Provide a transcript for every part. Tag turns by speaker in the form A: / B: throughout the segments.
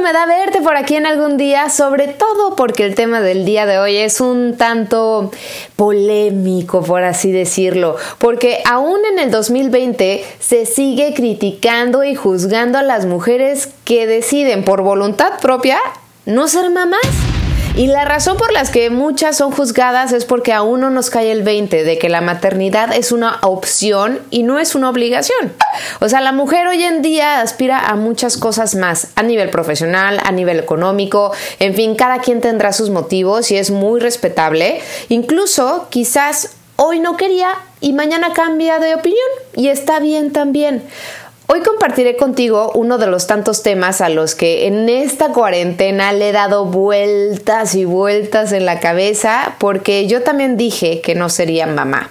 A: Me da verte por aquí en algún día, sobre todo porque el tema del día de hoy es un tanto polémico, por así decirlo, porque aún en el 2020 se sigue criticando y juzgando a las mujeres que deciden por voluntad propia no ser mamás. Y la razón por las que muchas son juzgadas es porque aún no nos cae el 20 de que la maternidad es una opción y no es una obligación. O sea, la mujer hoy en día aspira a muchas cosas más, a nivel profesional, a nivel económico, en fin, cada quien tendrá sus motivos y es muy respetable. Incluso quizás hoy no quería y mañana cambia de opinión y está bien también. Hoy compartiré contigo uno de los tantos temas a los que en esta cuarentena le he dado vueltas y vueltas en la cabeza porque yo también dije que no sería mamá.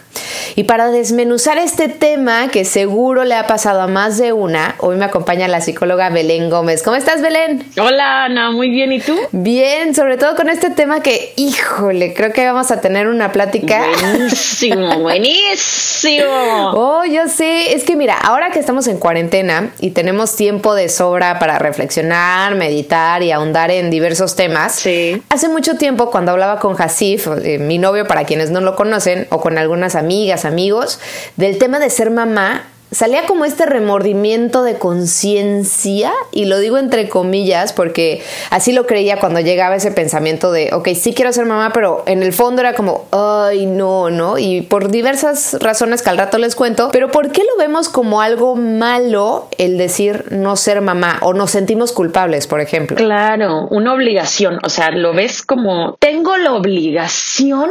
A: Y para desmenuzar este tema que seguro le ha pasado a más de una, hoy me acompaña la psicóloga Belén Gómez. ¿Cómo estás, Belén?
B: Hola, Ana, muy bien. ¿Y tú?
A: Bien, sobre todo con este tema que, híjole, creo que vamos a tener una plática.
B: Buenísimo, buenísimo.
A: Oh, yo sé. Es que mira, ahora que estamos en cuarentena y tenemos tiempo de sobra para reflexionar, meditar y ahondar en diversos temas.
B: Sí.
A: Hace mucho tiempo, cuando hablaba con Hasif, eh, mi novio, para quienes no lo conocen, o con algunas amigas, amigos, del tema de ser mamá, salía como este remordimiento de conciencia, y lo digo entre comillas porque así lo creía cuando llegaba ese pensamiento de, ok, sí quiero ser mamá, pero en el fondo era como, ay, no, no, y por diversas razones que al rato les cuento, pero ¿por qué lo vemos como algo malo el decir no ser mamá o nos sentimos culpables, por ejemplo?
B: Claro, una obligación, o sea, lo ves como, tengo la obligación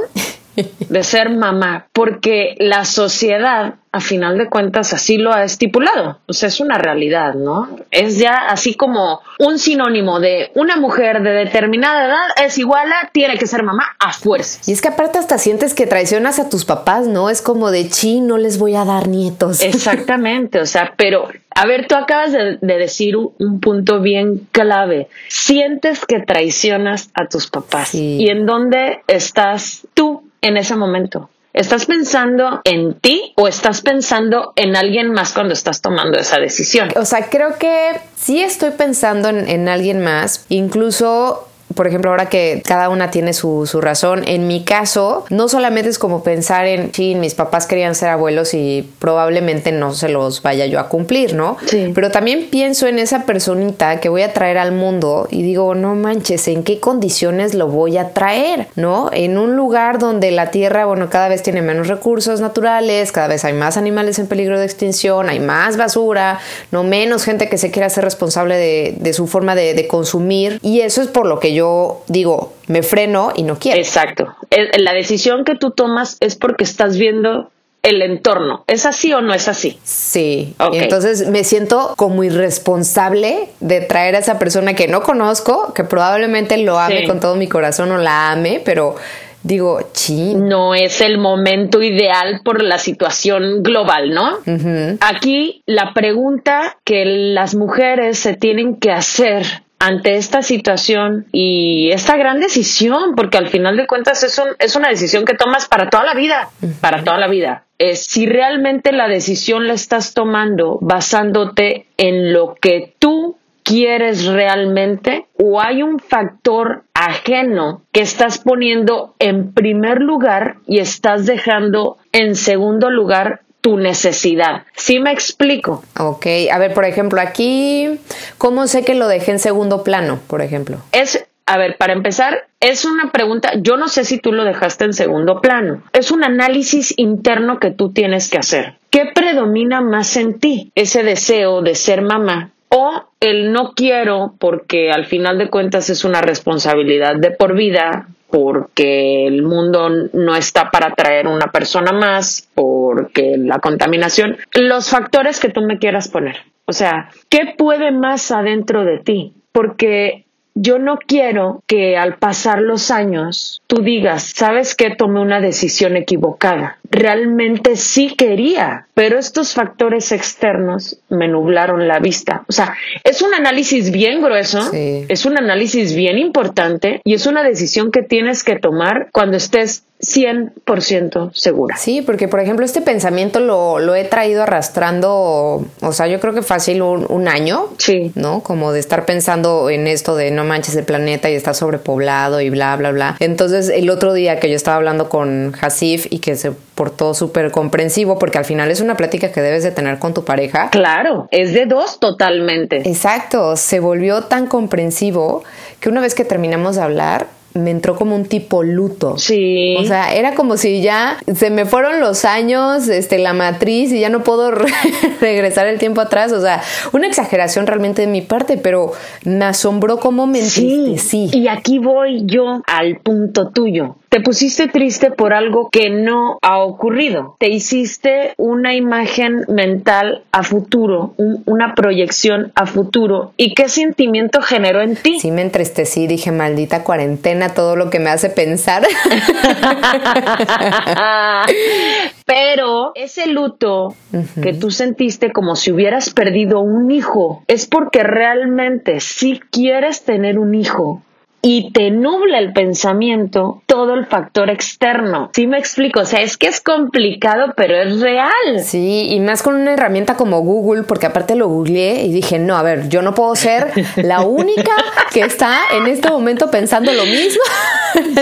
B: de ser mamá, porque la sociedad, a final de cuentas, así lo ha estipulado. O sea, es una realidad, ¿no? Es ya así como un sinónimo de una mujer de determinada edad es igual a tiene que ser mamá a fuerzas.
A: Y es que aparte hasta sientes que traicionas a tus papás, ¿no? Es como de chi, no les voy a dar nietos.
B: Exactamente, o sea, pero a ver, tú acabas de, de decir un, un, punto bien clave. Sientes que traicionas a tus papás.
A: Sí.
B: ¿Y en dónde estás tú en ese momento? ¿Estás pensando en ti o estás pensando en alguien más cuando estás tomando esa decisión?
A: O sea, creo que sí estoy pensando en, en alguien más. Incluso por ejemplo, ahora que cada una tiene su, su, razón, en mi caso, no solamente es como pensar en, sí, mis papás querían ser abuelos y probablemente no se los vaya yo a cumplir, ¿no?
B: Sí.
A: Pero también pienso en esa personita que voy a traer al mundo y digo, no manches, ¿en qué condiciones lo voy a traer? ¿No? En un lugar donde la tierra, bueno, cada vez tiene menos recursos naturales, cada vez hay más animales en peligro de extinción, hay más basura, no menos gente que se quiera ser responsable de, de su forma de, de consumir. Y eso es por lo que yo yo digo, me freno y no quiero.
B: Exacto. La decisión que tú tomas es porque estás viendo el entorno. ¿Es así o no es así?
A: Sí. Okay. Entonces me siento como irresponsable de traer a esa persona que no conozco, que probablemente lo ame sí. con todo mi corazón o la ame, pero digo, chin.
B: No es el momento ideal por la situación global, ¿no?
A: Uh -huh.
B: Aquí la pregunta que las mujeres se tienen que hacer ante esta situación y esta gran decisión, porque al final de cuentas es, un, es una decisión que tomas para toda la vida, para toda la vida. Es si realmente la decisión la estás tomando basándote en lo que tú quieres realmente o hay un factor ajeno que estás poniendo en primer lugar y estás dejando en segundo lugar tu necesidad. ¿Sí me explico?
A: Ok, a ver, por ejemplo, aquí, ¿cómo sé que lo dejé en segundo plano, por ejemplo?
B: Es, a ver, para empezar, es una pregunta, yo no sé si tú lo dejaste en segundo plano. Es un análisis interno que tú tienes que hacer. ¿Qué predomina más en ti? Ese deseo de ser mamá o el no quiero porque al final de cuentas es una responsabilidad de por vida porque el mundo no está para traer una persona más, porque la contaminación, los factores que tú me quieras poner. O sea, ¿qué puede más adentro de ti? Porque yo no quiero que al pasar los años tú digas, ¿sabes qué? Tomé una decisión equivocada. Realmente sí quería, pero estos factores externos me nublaron la vista. O sea, es un análisis bien grueso, es un análisis bien importante y es una decisión que tienes que tomar cuando estés 100% segura.
A: Sí, porque por ejemplo este pensamiento lo, lo, he traído arrastrando, o sea, yo creo que fácil un, un, año,
B: sí.
A: ¿no? Como de estar pensando en esto de no manches el planeta y está sobrepoblado y bla, bla, bla. Entonces el otro día que yo estaba hablando con Hasif y que se portó súper comprensivo, porque al final es una plática que debes de tener con tu pareja.
B: Claro, es de dos totalmente.
A: Exacto, se volvió tan comprensivo que una vez que terminamos de hablar, me entró como un tipo luto.
B: Sí.
A: O sea, era como si ya se me fueron los años, este, la matriz y ya no puedo regresar el tiempo atrás. O sea, una exageración realmente de mi parte, pero me asombró cómo me
B: sí. sí. Y aquí voy yo al punto tuyo. Te pusiste triste por algo que no ha ocurrido. Te hiciste una imagen mental a futuro, una proyección a futuro. ¿Y qué sentimiento generó en ti?
A: Sí, me entristecí. Dije, maldita cuarentena, todo lo que me hace pensar.
B: Pero ese luto que tú sentiste como si hubieras perdido un hijo es porque realmente si quieres tener un hijo y te nubla el pensamiento todo el factor externo. ¿Sí me explico? O sea, es que es complicado, pero es real.
A: Sí, y más con una herramienta como Google, porque aparte lo googleé y dije, no, a ver, yo no puedo ser la única que está en este momento pensando lo mismo.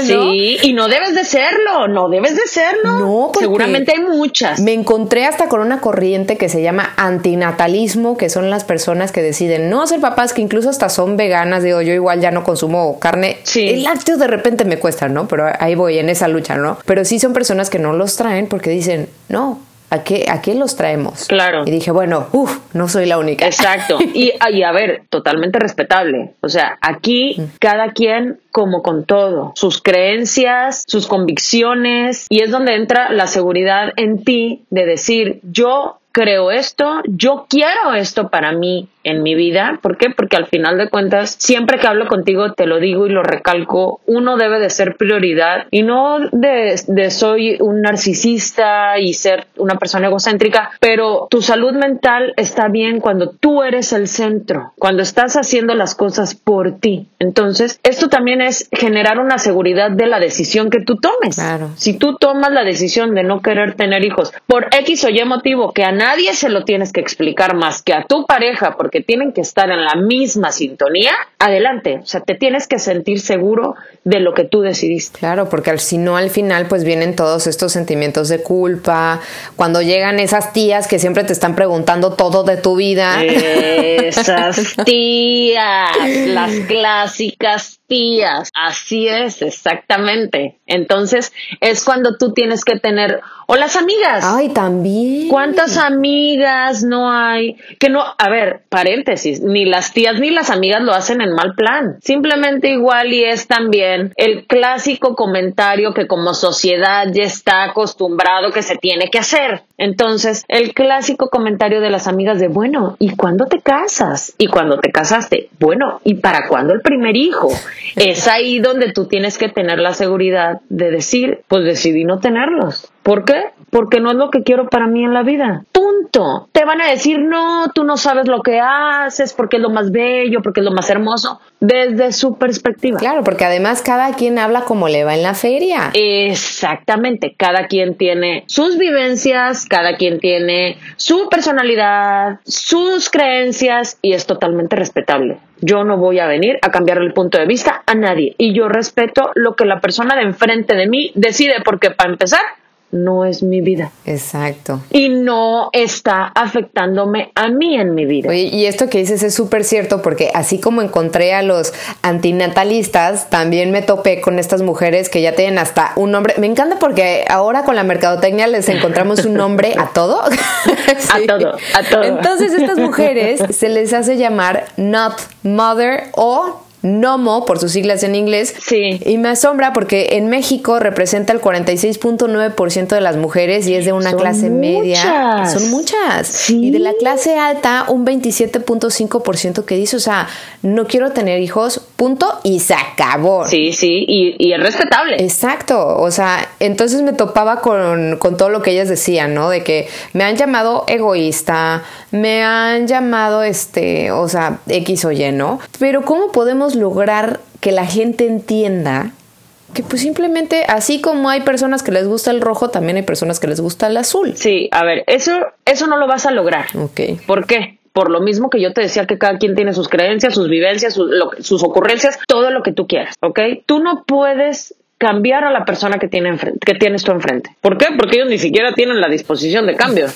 B: Sí, y no debes de serlo, no debes de serlo. No, porque seguramente hay muchas.
A: Me encontré hasta con una corriente que se llama antinatalismo, que son las personas que deciden no ser papás, que incluso hasta son veganas. Digo, yo igual ya no consumo carne.
B: Sí.
A: El lácteo de repente me cuesta, ¿no? Pero ahí voy en esa lucha, ¿no? Pero sí son personas que no los traen porque dicen, no, ¿A qué, ¿A qué los traemos?
B: Claro.
A: Y dije, bueno, uff, no soy la única.
B: Exacto. Y, y, a ver, totalmente respetable. O sea, aquí mm. cada quien como con todo, sus creencias, sus convicciones, y es donde entra la seguridad en ti de decir, yo creo esto, yo quiero esto para mí en mi vida. ¿Por qué? Porque al final de cuentas, siempre que hablo contigo, te lo digo y lo recalco, uno debe de ser prioridad y no de, de soy un narcisista y ser una persona egocéntrica, pero tu salud mental está bien cuando tú eres el centro, cuando estás haciendo las cosas por ti. Entonces, esto también es generar una seguridad de la decisión que tú tomes.
A: Claro.
B: Si tú tomas la decisión de no querer tener hijos por X o Y motivo que a nadie se lo tienes que explicar más que a tu pareja porque tienen que estar en la misma sintonía, adelante. O sea, te tienes que sentir seguro de lo que tú decidiste.
A: Claro, porque si no al final pues vienen todos estos sentimientos de culpa, cuando llegan esas tías que siempre te están preguntando todo de tu vida.
B: Esas tías, las clásicas tías. Así es, exactamente. Entonces es cuando tú tienes que tener, o las amigas.
A: Ay, también.
B: ¿Cuántas amigas no hay? Que no, a ver, paréntesis, ni las tías ni las amigas lo hacen en mal plan. Simplemente igual y es también el clásico comentario que como sociedad ya está acostumbrado que se tiene que hacer. Entonces, el clásico comentario de las amigas de, bueno, ¿y cuándo te casas? ¿Y cuándo te casaste? Bueno, ¿y para cuándo el primer hijo? Es ahí donde tú tienes que tener la seguridad de decir, pues decidí no tenerlos. ¿Por qué? Porque no es lo que quiero para mí en la vida. Punto. Te van a decir, no, tú no sabes lo que haces, porque es lo más bello, porque es lo más hermoso, desde su perspectiva.
A: Claro, porque además cada quien habla como le va en la feria.
B: Exactamente. Cada quien tiene sus vivencias, cada quien tiene su personalidad, sus creencias y es totalmente respetable. Yo no voy a venir a cambiar el punto de vista a nadie y yo respeto lo que la persona de enfrente de mí decide porque para empezar no es mi vida.
A: Exacto.
B: Y no está afectándome a mí en mi vida.
A: Oye, y esto que dices es súper cierto porque así como encontré a los antinatalistas, también me topé con estas mujeres que ya tienen hasta un nombre. Me encanta porque ahora con la mercadotecnia les encontramos un nombre a todo.
B: A todo, a todo.
A: Entonces estas mujeres se les hace llamar not mother o NOMO, por sus siglas en inglés.
B: Sí.
A: Y me asombra porque en México representa el 46.9% de las mujeres y es de una
B: Son
A: clase media. Son muchas.
B: Sí.
A: Y de la clase alta, un 27.5% que dice, o sea, no quiero tener hijos, punto, y se acabó.
B: Sí, sí, y, y es respetable.
A: Exacto, o sea, entonces me topaba con, con todo lo que ellas decían, ¿no? De que me han llamado egoísta, me han llamado, este, o sea, X o Y, ¿no? Pero ¿cómo podemos lograr que la gente entienda que pues simplemente, así como hay personas que les gusta el rojo, también hay personas que les gusta el azul?
B: Sí, a ver, eso, eso no lo vas a lograr.
A: Ok.
B: ¿Por qué? Por lo mismo que yo te decía que cada quien tiene sus creencias, sus vivencias, sus, lo- sus ocurrencias, todo lo que tú quieras, ¿ok? Tú no puedes cambiar a la persona que, tiene enfrente, que tienes tú enfrente. ¿Por qué? Porque ellos ni siquiera tienen la disposición de cambio.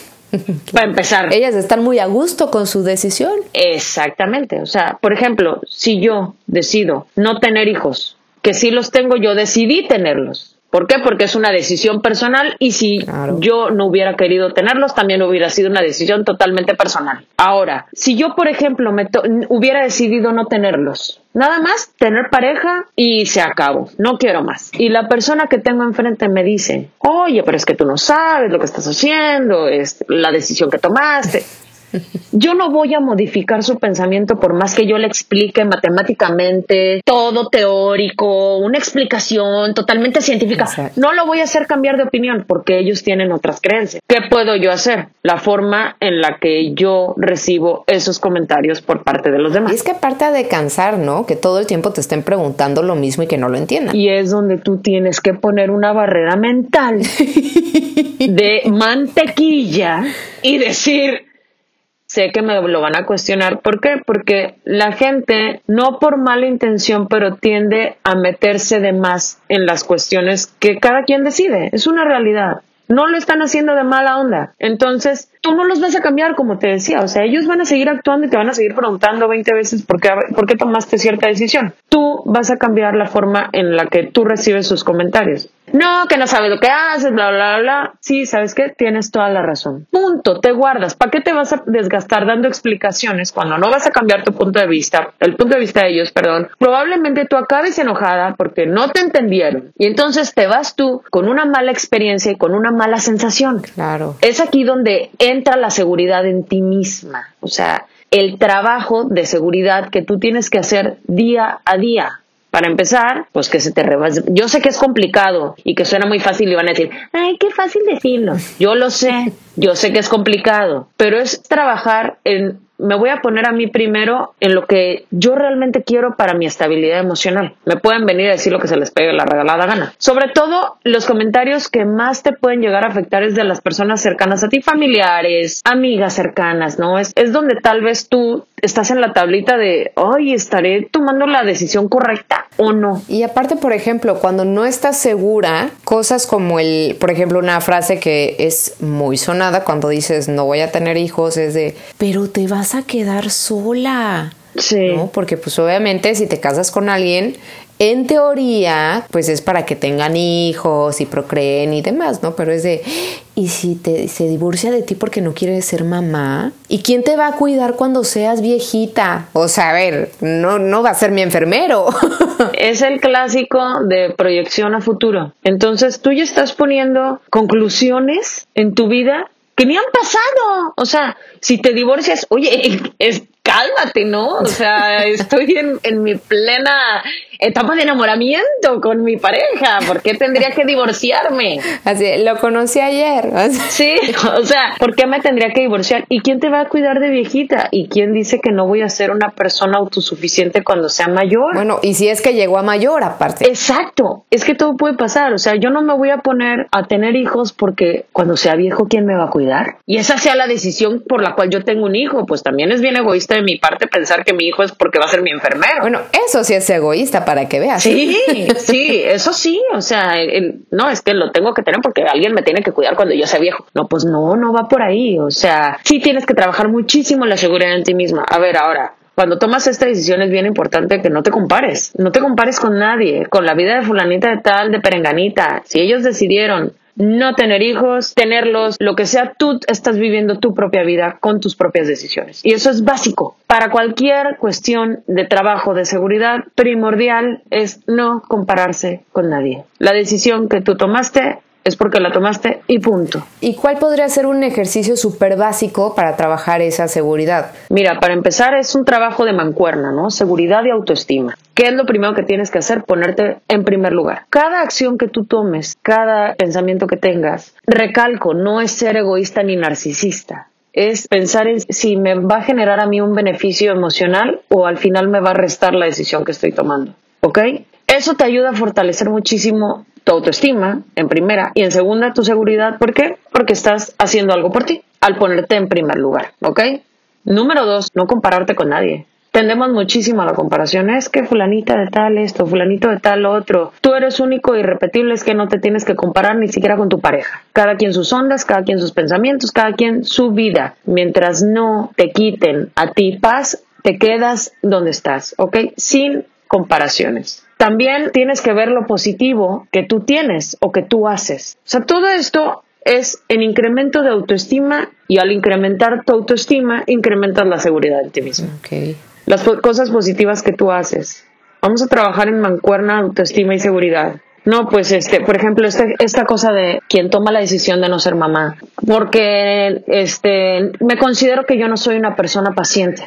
B: Para empezar.
A: Ellas están muy a gusto con su decisión.
B: Exactamente. O sea, por ejemplo, si yo decido no tener hijos, que sí los tengo, yo decidí tenerlos. ¿Por qué? Porque es una decisión personal y si
A: Claro.
B: yo no hubiera querido tenerlos, también hubiera sido una decisión totalmente personal. Ahora, si yo, por ejemplo, me hubiera decidido no tenerlos, nada más tener pareja y se acabó, no quiero más. Y la persona que tengo enfrente me dice, oye, pero es que tú no sabes lo que estás haciendo, es la decisión que tomaste. Yo no voy a modificar su pensamiento por más que yo le explique matemáticamente, todo teórico, una explicación totalmente científica.
A: Exacto.
B: No lo voy a hacer cambiar de opinión porque ellos tienen otras creencias. ¿Qué puedo yo hacer? La forma en la que yo recibo esos comentarios por parte de los
A: Y
B: demás.
A: es que aparte de cansar, ¿no? Que todo el tiempo te estén preguntando lo mismo y que no lo entiendan.
B: Y es donde tú tienes que poner una barrera mental de mantequilla y decir, sé que me lo van a cuestionar. ¿Por qué? Porque la gente, no por mala intención, pero tiende a meterse de más en las cuestiones que cada quien decide. Es una realidad. No lo están haciendo de mala onda. Entonces, tú no los vas a cambiar, como te decía. O sea, ellos van a seguir actuando y te van a seguir preguntando 20 veces por qué, por qué tomaste cierta decisión. Tú vas a cambiar la forma en la que tú recibes sus comentarios. No, que no sabes lo que haces, bla, bla, bla. Sí, ¿sabes qué? Tienes toda la razón. Punto, te guardas. ¿Para qué te vas a desgastar dando explicaciones cuando no vas a cambiar tu punto de vista, el punto de vista de ellos, perdón? Probablemente tú acabes enojada porque no te entendieron. Y entonces te vas tú con una mala experiencia y con una mala sensación.
A: Claro.
B: Es aquí donde entra la seguridad en ti misma. O sea, el trabajo de seguridad que tú tienes que hacer día a día. Para empezar, pues que se te rebase. Yo sé que es complicado y que suena muy fácil y van a decir, ay, qué fácil decirlo. Yo lo sé, yo sé que es complicado, pero es trabajar en, me voy a poner a mí primero en lo que yo realmente quiero para mi estabilidad emocional. Me pueden venir a decir lo que se les pegue la regalada gana. Sobre todo, los comentarios que más te pueden llegar a afectar es de las personas cercanas a ti, familiares, amigas cercanas, ¿no? Es, es donde tal vez tú estás en la tablita de, ay, estaré tomando la decisión correcta o no.
A: Y aparte, por ejemplo, cuando no estás segura, cosas como el, por ejemplo, una frase que es muy sonada cuando dices no voy a tener hijos es de, pero te vas a quedar sola.
B: Sí.
A: ¿no? Porque pues obviamente si te casas con alguien, en teoría, pues es para que tengan hijos y procreen y demás, ¿no? Pero es de, ¿y si te, se divorcia de ti porque no quiere ser mamá? ¿Y quién te va a cuidar cuando seas viejita? O sea, a ver, no, no va a ser mi enfermero.
B: Es el clásico de proyección a futuro. Entonces tú ya estás poniendo conclusiones en tu vida que ni han pasado. O sea, si te divorcias, oye, es, cálmate, ¿no? O sea, estoy en, en mi plena etapa de enamoramiento con mi pareja. ¿Por qué tendría que divorciarme?
A: Así, lo conocí ayer.
B: Sí, o sea, ¿por qué me tendría que divorciar? ¿Y quién te va a cuidar de viejita? ¿Y quién dice que no voy a ser una persona autosuficiente cuando sea mayor?
A: Bueno, y si es que llegó a mayor aparte.
B: Exacto, es que todo puede pasar, o sea, yo no me voy a poner a tener hijos porque cuando sea viejo, ¿quién me va a cuidar? Y esa sea la decisión por la cual yo tengo un hijo, pues también es bien egoísta de mi parte pensar que mi hijo es porque va a ser mi enfermero.
A: Bueno, eso sí es egoísta para que veas.
B: Sí, sí, eso sí, o sea, no, es que lo tengo que tener porque alguien me tiene que cuidar cuando yo sea viejo. No, pues no, no va por ahí, o sea, sí tienes que trabajar muchísimo la seguridad en ti misma. A ver, ahora, cuando tomas esta decisión es bien importante que no te compares, no te compares con nadie, con la vida de fulanita de tal, de perenganita. Si ellos decidieron no tener hijos, tenerlos, lo que sea, tú estás viviendo tu propia vida con tus propias decisiones. Y eso es básico. Para cualquier cuestión de trabajo, de seguridad, primordial es no compararse con nadie. La decisión que tú tomaste es porque la tomaste y punto.
A: ¿Y cuál podría ser un ejercicio súper básico para trabajar esa seguridad?
B: Mira, para empezar es un trabajo de mancuerna, ¿no? Seguridad y autoestima. ¿Qué es lo primero que tienes que hacer? Ponerte en primer lugar. Cada acción que tú tomes, cada pensamiento que tengas, recalco, no es ser egoísta ni narcisista. Es pensar en si me va a generar a mí un beneficio emocional o al final me va a restar la decisión que estoy tomando. ¿Ok? Eso te ayuda a fortalecer muchísimo tu autoestima, en primera, y en segunda, tu seguridad. ¿Por qué? Porque estás haciendo algo por ti, al ponerte en primer lugar, ¿ok? Número dos, no compararte con nadie. Tendemos muchísimo a la comparación. Es que fulanita de tal esto, fulanito de tal otro. Tú eres único y irrepetible, es que no te tienes que comparar ni siquiera con tu pareja. Cada quien sus ondas, cada quien sus pensamientos, cada quien su vida. Mientras no te quiten a ti paz, te quedas donde estás, ¿ok? Sin comparaciones. También tienes que ver lo positivo que tú tienes o que tú haces. O sea, todo esto es en incremento de autoestima y al incrementar tu autoestima, incrementas la seguridad de ti mismo. Las cosas positivas que tú haces. Vamos a trabajar en mancuerna, autoestima y seguridad. No, pues este, por ejemplo, este, esta cosa de quien toma la decisión de no ser mamá, porque este, me considero que yo no soy una persona paciente.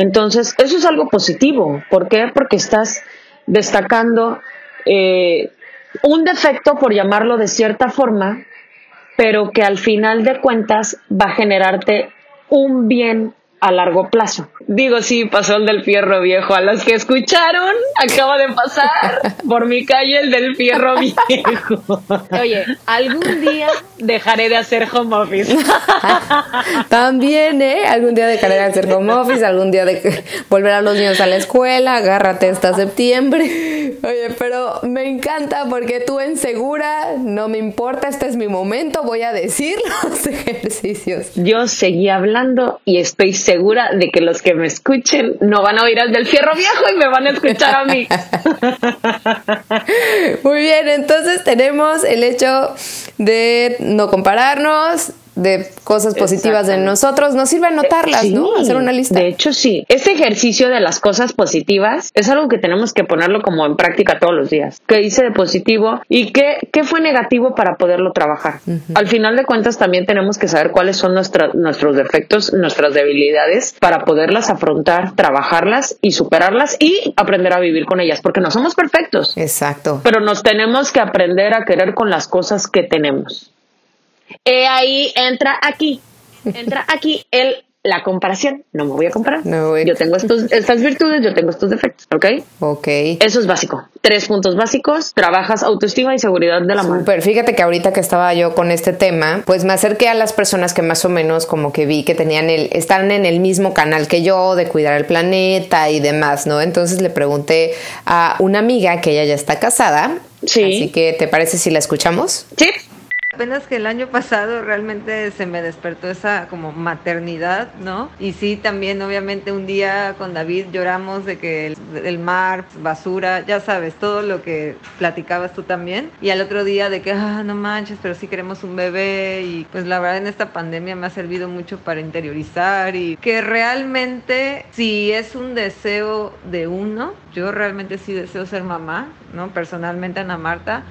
B: Entonces, eso es algo positivo. ¿Por qué? Porque estás destacando eh, un defecto, por llamarlo de cierta forma, pero que al final de cuentas va a generarte un bien a largo plazo. Digo, sí, pasó el del fierro viejo. A los que escucharon, acaba de pasar por mi calle el del fierro viejo. Oye, algún día dejaré de hacer home office.
A: También, ¿eh? Algún día dejaré de hacer home office, algún día de volver a los niños a la escuela, agárrate hasta septiembre. Oye, pero me encanta porque tú en segura, no me importa, este es mi momento, voy a decir los ejercicios.
B: Yo seguí hablando y estoy segura de que los que me escuchen no van a oír al del fierro viejo y me van a escuchar a mí.
A: Muy bien, entonces tenemos el hecho de no compararnos, de cosas positivas de nosotros, nos sirve anotarlas, ¿no? Hacer una lista.
B: De hecho, sí. Este ejercicio de las cosas positivas es algo que tenemos que ponerlo como en práctica todos los días. ¿Qué hice de positivo y qué, qué fue negativo para poderlo trabajar? Al final de cuentas, también tenemos que saber cuáles son nuestros defectos, nuestras debilidades para poderlas afrontar, trabajarlas y superarlas y aprender a vivir con ellas, porque no somos perfectos.
A: Exacto.
B: Pero nos tenemos que aprender a querer con las cosas que tenemos. He ahí entra aquí, entra aquí el la comparación. No me voy a comparar. Yo tengo estos, estas virtudes, yo tengo estos defectos, ¿ok?
A: Ok.
B: Eso es básico. Tres puntos básicos. Trabajas autoestima y seguridad de la mano.
A: Pero fíjate que ahorita que estaba yo con este tema, pues me acerqué a las personas que más o menos como que vi que tenían el, están en el mismo canal que yo de cuidar el planeta y demás, ¿no? Entonces le pregunté a una amiga que ella ya está casada. Sí. Así que, ¿te parece si la escuchamos?
B: Sí.
C: Apenas que el año pasado realmente se me despertó esa como maternidad, ¿no? Y sí, también obviamente un día con David lloramos de que el, mar, basura, ya sabes, todo lo que platicabas tú también. Y al otro día de que, ah, no manches, pero sí queremos un bebé. Y pues la verdad en esta pandemia me ha servido mucho para interiorizar y que realmente si es un deseo de uno, yo realmente sí deseo ser mamá, ¿no? Personalmente Ana Marta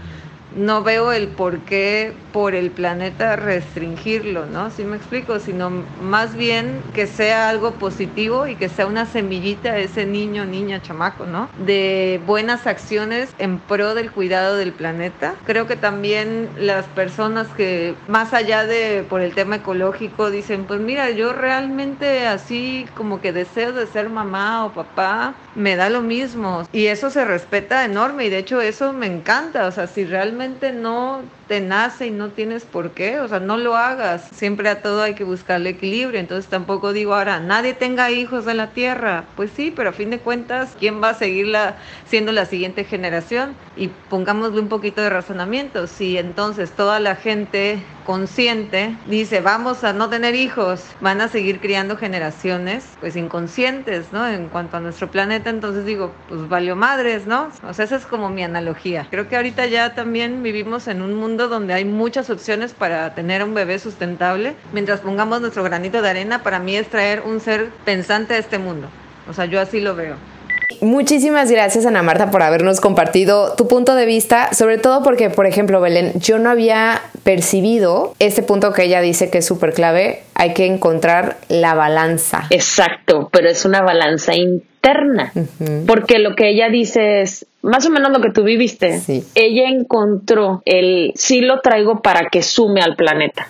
C: no veo el por qué por el planeta restringirlo, ¿no? Si me explico, sino más bien que sea algo positivo y que sea una semillita ese niño, niña, chamaco, ¿no? De buenas acciones en pro del cuidado del planeta. Creo que también las personas que más allá de por el tema ecológico dicen, pues mira, yo realmente así como que deseo de ser mamá o papá, me da lo mismo y eso se respeta enorme y de hecho eso me encanta, o sea, si realmente no te nace y no tienes por qué, o sea, no lo hagas. Siempre a todo hay que buscarle equilibrio. Entonces tampoco digo ahora, nadie tenga hijos en la tierra. Pues sí, pero a fin de cuentas, ¿quién va a seguirla siendo la siguiente generación? Y pongámosle un poquito de razonamiento. Si entonces toda la gente consciente dice, vamos a no tener hijos, van a seguir criando generaciones pues inconscientes, ¿no? En cuanto a nuestro planeta, entonces digo, pues valió madres, ¿no? O sea, esa es como mi analogía. Creo que ahorita ya también vivimos en un mundo donde hay muchas opciones para tener un bebé sustentable. Mientras pongamos nuestro granito de arena, para mí es traer un ser pensante a este mundo. O sea, yo así lo veo.
A: Muchísimas gracias Ana Marta por habernos compartido tu punto de vista, sobre todo porque, por ejemplo, Belén, yo no había percibido este punto que ella dice que es súper clave, hay que encontrar la balanza.
B: Exacto, pero es una balanza interna, porque lo que ella dice es, más o menos lo que tú viviste, ella encontró el sí lo traigo para que sume al planeta,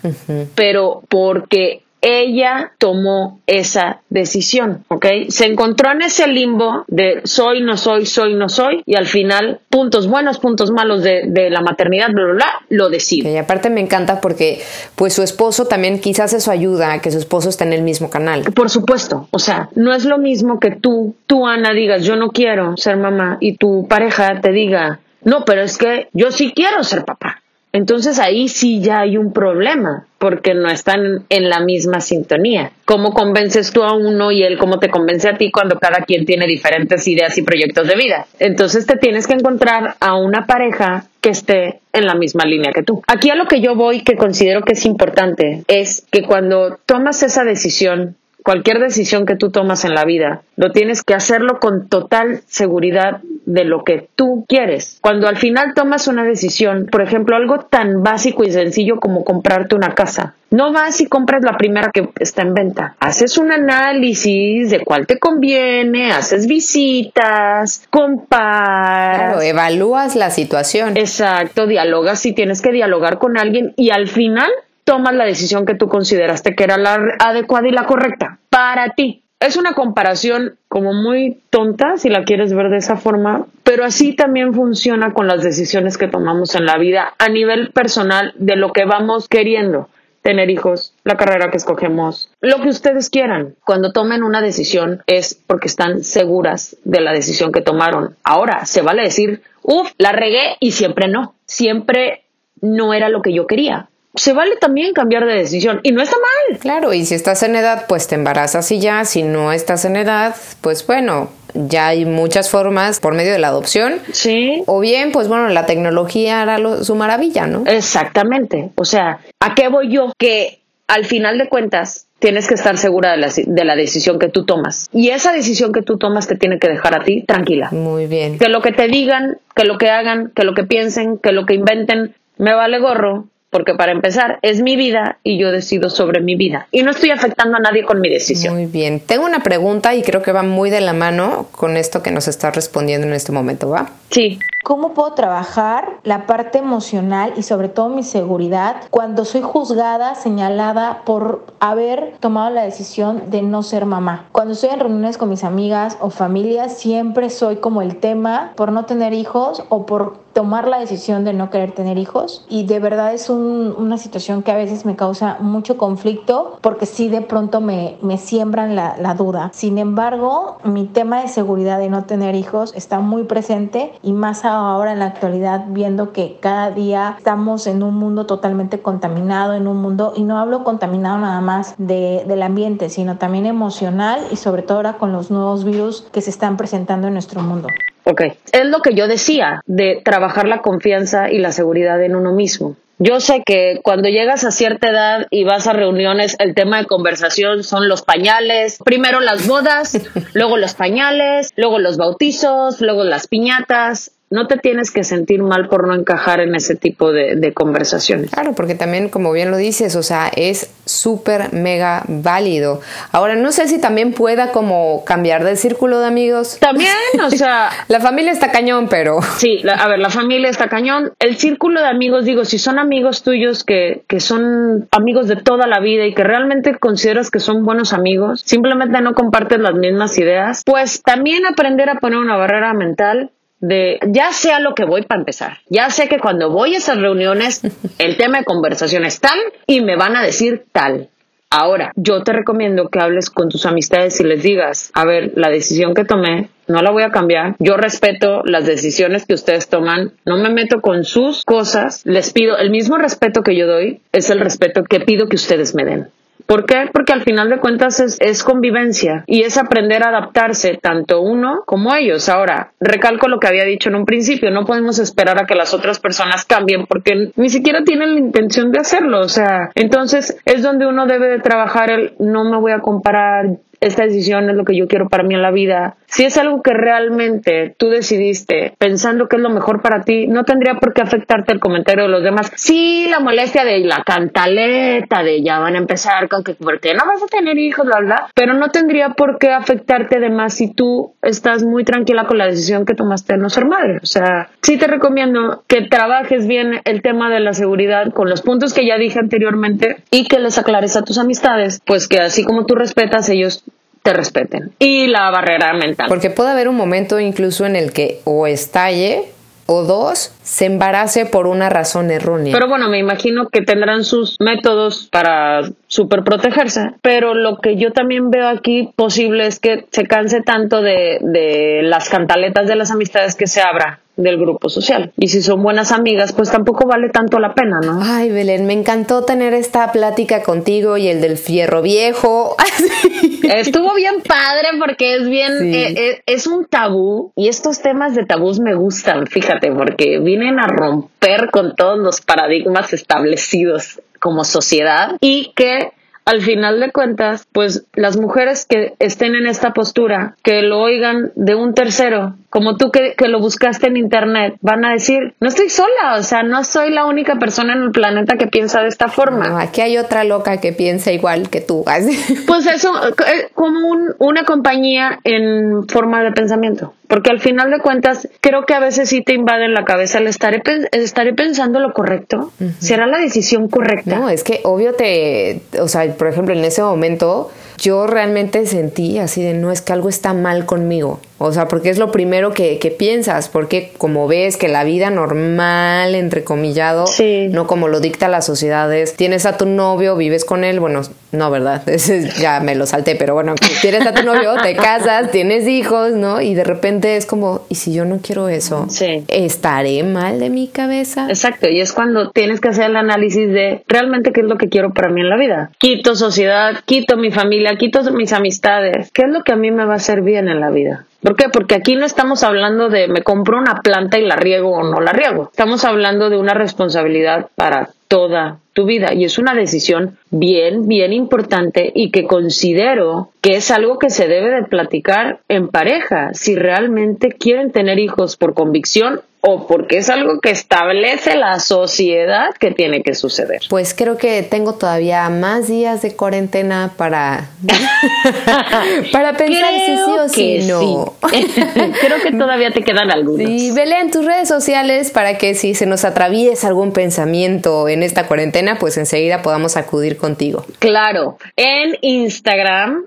B: pero porque ella tomó esa decisión, ¿ok? Se encontró en ese limbo de soy, no soy, soy, no soy, y al final, puntos buenos, puntos malos de, la maternidad, bla, bla, bla, lo decide.
A: Y aparte me encanta porque, pues su esposo también quizás eso ayuda a que su esposo esté en el mismo canal.
B: Por supuesto, o sea, no es lo mismo que tú, tú Ana, digas yo no quiero ser mamá y tu pareja te diga, no, pero es que yo sí quiero ser papá. Entonces ahí sí ya hay un problema, porque no están en la misma sintonía. ¿Cómo convences tú a uno y él cómo te convence a ti cuando cada quien tiene diferentes ideas y proyectos de vida? Entonces te tienes que encontrar a una pareja que esté en la misma línea que tú. Aquí a lo que yo voy que considero que es importante es que cuando tomas esa decisión cualquier decisión que tú tomas en la vida, lo tienes que hacerlo con total seguridad de lo que tú quieres. Cuando al final tomas una decisión, por ejemplo, algo tan básico y sencillo como comprarte una casa, no vas y compras la primera que está en venta. Haces un análisis de cuál te conviene, haces visitas, comparas.
A: Claro, evalúas la situación.
B: Exacto, dialogas si tienes que dialogar con alguien y al final tomas la decisión que tú consideraste que era la adecuada y la correcta para ti. Es una comparación como muy tonta, si la quieres ver de esa forma, pero así también funciona con las decisiones que tomamos en la vida a nivel personal de lo que vamos queriendo tener hijos, la carrera que escogemos, lo que ustedes quieran. Cuando tomen una decisión es porque están seguras de la decisión que tomaron. Ahora, se vale decir, uff, la regué y siempre no. Siempre no era lo que yo quería se vale también cambiar de decisión y no está mal.
A: Claro, y si estás en edad, pues te embarazas y ya, si no estás en edad, pues bueno, ya hay muchas formas por medio de la adopción.
B: Sí.
A: O bien, pues bueno, la tecnología hará su maravilla, ¿no?
B: Exactamente. O sea, ¿a qué voy yo? Que al final de cuentas tienes que estar segura de la, de la, decisión que tú tomas. Y esa decisión que tú tomas te tiene que dejar a ti tranquila.
A: Muy bien.
B: Que lo que te digan, que lo que hagan, que lo que piensen, que lo que inventen, me vale gorro porque para empezar es mi vida y yo decido sobre mi vida y no estoy afectando a nadie con mi decisión.
A: Muy bien, tengo una pregunta y creo que va muy de la mano con esto que nos está respondiendo en este momento, ¿va?
B: Sí.
D: ¿Cómo puedo trabajar la parte emocional y sobre todo mi seguridad cuando soy juzgada, señalada por haber tomado la decisión de no ser mamá? Cuando estoy en reuniones con mis amigas o familias, siempre soy como el tema por no tener hijos o por tomar la decisión de no querer tener hijos y de verdad es una situación que a veces me causa mucho conflicto porque sí de pronto me, me siembran la, la, duda. Sin embargo, mi tema de seguridad de no tener hijos está muy presente y más ahora en la actualidad viendo que cada día estamos en un mundo totalmente contaminado, en un mundo, y no hablo contaminado nada más de, del ambiente, sino también emocional y sobre todo ahora con los nuevos virus que se están presentando en nuestro mundo.
B: Ok, es lo que yo decía, de trabajar la confianza y la seguridad en uno mismo. Yo sé que cuando llegas a cierta edad y vas a reuniones, el tema de conversación son los pañales. Primero las bodas, luego los pañales, luego los bautizos, luego las piñatas no te tienes que sentir mal por no encajar en ese tipo de, conversaciones.
A: Claro, porque también, como bien lo dices, o sea, es súper mega válido. Ahora, no sé si también pueda como cambiar de círculo de amigos.
B: También, o sea...
A: la familia está cañón, pero...
B: Sí, a ver, la familia está cañón. El círculo de amigos, digo, si son amigos tuyos que, que son amigos de toda la vida y que realmente consideras que son buenos amigos, simplemente no comparten las mismas ideas, pues también aprender a poner una barrera mental de ya sé a lo que voy para empezar. Ya sé que cuando voy a esas reuniones el tema de conversación es tal y me van a decir tal. Ahora, yo te recomiendo que hables con tus amistades y les digas, a ver, la decisión que tomé no la voy a cambiar. Yo respeto las decisiones que ustedes toman, no me meto con sus cosas, les pido el mismo respeto que yo doy, es el respeto que pido que ustedes me den. ¿Por qué? Porque al final de cuentas es, convivencia y es aprender a adaptarse tanto uno como ellos. Ahora, recalco lo que había dicho en un principio, no podemos esperar a que las otras personas cambien porque ni siquiera tienen la intención de hacerlo. O sea, entonces es donde uno debe de trabajar el no me voy a comparar, esta decisión es lo que yo quiero para mí en la vida, si es algo que realmente tú decidiste pensando que es lo mejor para ti, no tendría por qué afectarte el comentario de los demás. Sí, la molestia de la cantaleta, de ya van a empezar con que porque no vas a tener hijos, bla, bla, pero no tendría por qué afectarte de más si tú estás muy tranquila con la decisión que tomaste de no ser madre. O sea, sí te recomiendo que trabajes bien el tema de la seguridad con los puntos que ya dije anteriormente y que les aclares a tus amistades, pues que así como tú respetas, ellos te respeten. Y la barrera mental.
A: Porque puede haber un momento incluso en el que o estalle o dos, se embarace por una razón errónea.
B: Pero bueno, me imagino que tendrán sus métodos para super protegerse. Pero lo que yo también veo aquí posible es que se canse tanto de, de las cantaletas de las amistades que se abra del grupo social. Y si son buenas amigas, pues tampoco vale tanto la pena, ¿no?
A: Ay, Belén, me encantó tener esta plática contigo y el del fierro viejo.
B: Estuvo bien padre porque es bien, eh, eh, es un tabú y estos temas de tabús me gustan, fíjate, porque vienen a romper con todos los paradigmas establecidos como sociedad y que al final de cuentas, pues las mujeres que estén en esta postura, que lo oigan de un tercero, como tú que, lo buscaste en internet, van a decir, no estoy sola, o sea, no soy la única persona en el planeta que piensa de esta forma.
A: aquí hay otra loca que piensa igual que tú.
B: pues eso, eh, como una compañía en forma de pensamiento. Porque al final de cuentas, creo que a veces sí te invade en la cabeza el estaré, estaré pensando lo correcto. ¿Será la decisión correcta?
A: No, es que obvio te, o sea, por ejemplo, en ese momento yo realmente sentí así de, no, es que algo está mal conmigo. O sea, porque es lo primero que, piensas, porque como ves que la vida normal, entrecomillado, no como lo dicta la sociedad, es tienes a tu novio, vives con él, bueno, no, ¿verdad? ya me lo salté, pero bueno, tienes a tu novio, te casas, tienes hijos, ¿no? Y de repente es como, ¿y si yo no quiero eso? ¿Estaré mal de mi cabeza?
B: Exacto, y es cuando tienes que hacer el análisis de realmente qué es lo que quiero para mí en la vida. Quito sociedad, quito mi familia, quito mis amistades. ¿Qué es lo que a mí me va a hacer bien en la vida? ¿Por qué? Porque aquí no estamos hablando de me compro una planta y la riego o no la riego. Estamos hablando de una responsabilidad para toda tu vida. Y es una decisión bien, bien importante y que considero que es algo que se debe de platicar en pareja. Si realmente quieren tener hijos por convicción o porque es algo que establece la sociedad que tiene que suceder.
A: Pues creo que tengo todavía más días de cuarentena para para pensar si sí o si no.
B: creo que todavía te quedan algunos.
A: Sí, en tus redes sociales para que si se nos atraviesa algún pensamiento en esta cuarentena, pues enseguida podamos acudir contigo.
B: Claro, en Instagram,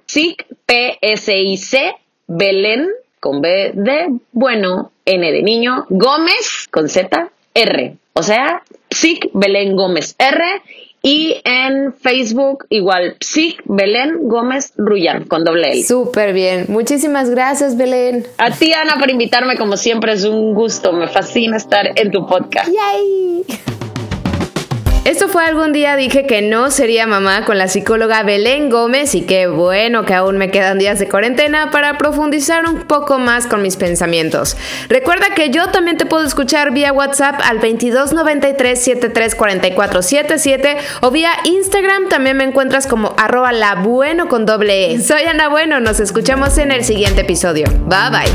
B: SIC, Belén con B de bueno, N de niño, Gómez con Z, R. O sea, Psic Belén Gómez R. Y en Facebook, igual, Psic Belén Gómez Rullán, con doble L.
A: Súper bien. Muchísimas gracias, Belén.
B: A ti, Ana, por invitarme. Como siempre, es un gusto. Me fascina estar en tu podcast.
A: ¡Yay! Esto fue algún día dije que no sería mamá con la psicóloga Belén Gómez y qué bueno que aún me quedan días de cuarentena para profundizar un poco más con mis pensamientos. Recuerda que yo también te puedo escuchar vía WhatsApp al 2293-734477 o vía Instagram también me encuentras como arroba la bueno con doble E. Soy Ana Bueno, nos escuchamos en el siguiente episodio. Bye bye.